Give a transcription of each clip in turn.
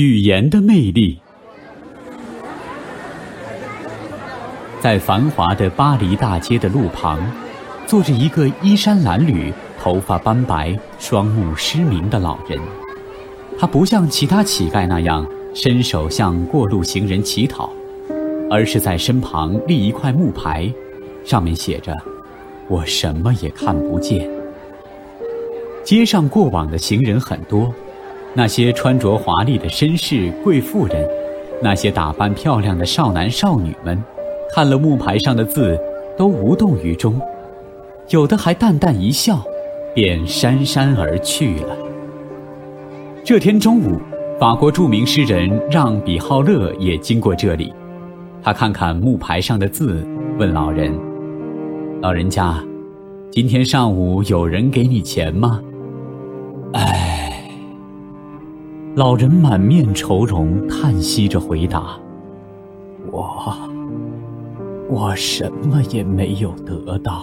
语言的魅力，在繁华的巴黎大街的路旁，坐着一个衣衫褴褛、头发斑白、双目失明的老人。他不像其他乞丐那样伸手向过路行人乞讨，而是在身旁立一块木牌，上面写着：“我什么也看不见。”街上过往的行人很多。那些穿着华丽的绅士、贵妇人，那些打扮漂亮的少男少女们，看了木牌上的字，都无动于衷，有的还淡淡一笑，便姗姗而去了。这天中午，法国著名诗人让·比浩勒也经过这里，他看看木牌上的字，问老人：“老人家，今天上午有人给你钱吗？”老人满面愁容，叹息着回答：“我，我什么也没有得到。”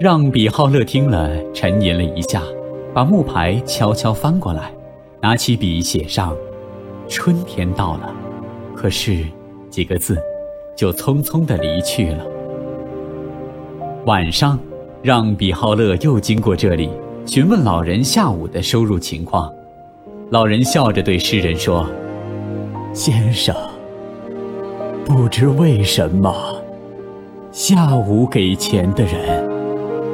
让比浩勒听了，沉吟了一下，把木牌悄悄翻过来，拿起笔写上：“春天到了。”可是几个字，就匆匆的离去了。晚上，让比浩勒又经过这里，询问老人下午的收入情况。老人笑着对诗人说：“先生，不知为什么，下午给钱的人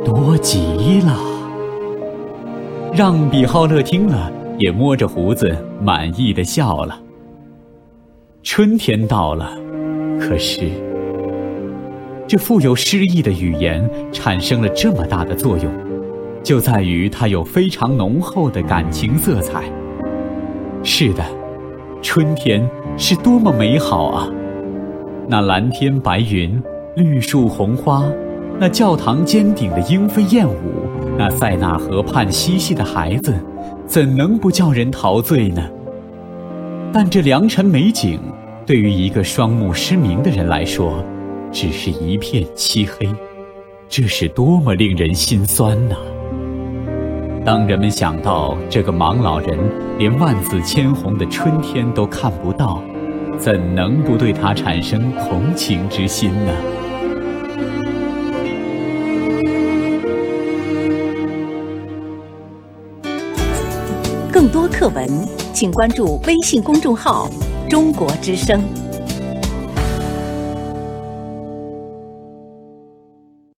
多极了。”让比浩勒听了，也摸着胡子，满意的笑了。春天到了，可是这富有诗意的语言产生了这么大的作用，就在于它有非常浓厚的感情色彩。是的，春天是多么美好啊！那蓝天白云，绿树红花，那教堂尖顶的莺飞燕舞，那塞纳河畔嬉戏的孩子，怎能不叫人陶醉呢？但这良辰美景，对于一个双目失明的人来说，只是一片漆黑，这是多么令人心酸呐！当人们想到这个盲老人连万紫千红的春天都看不到，怎能不对他产生同情之心呢？更多课文，请关注微信公众号“中国之声”。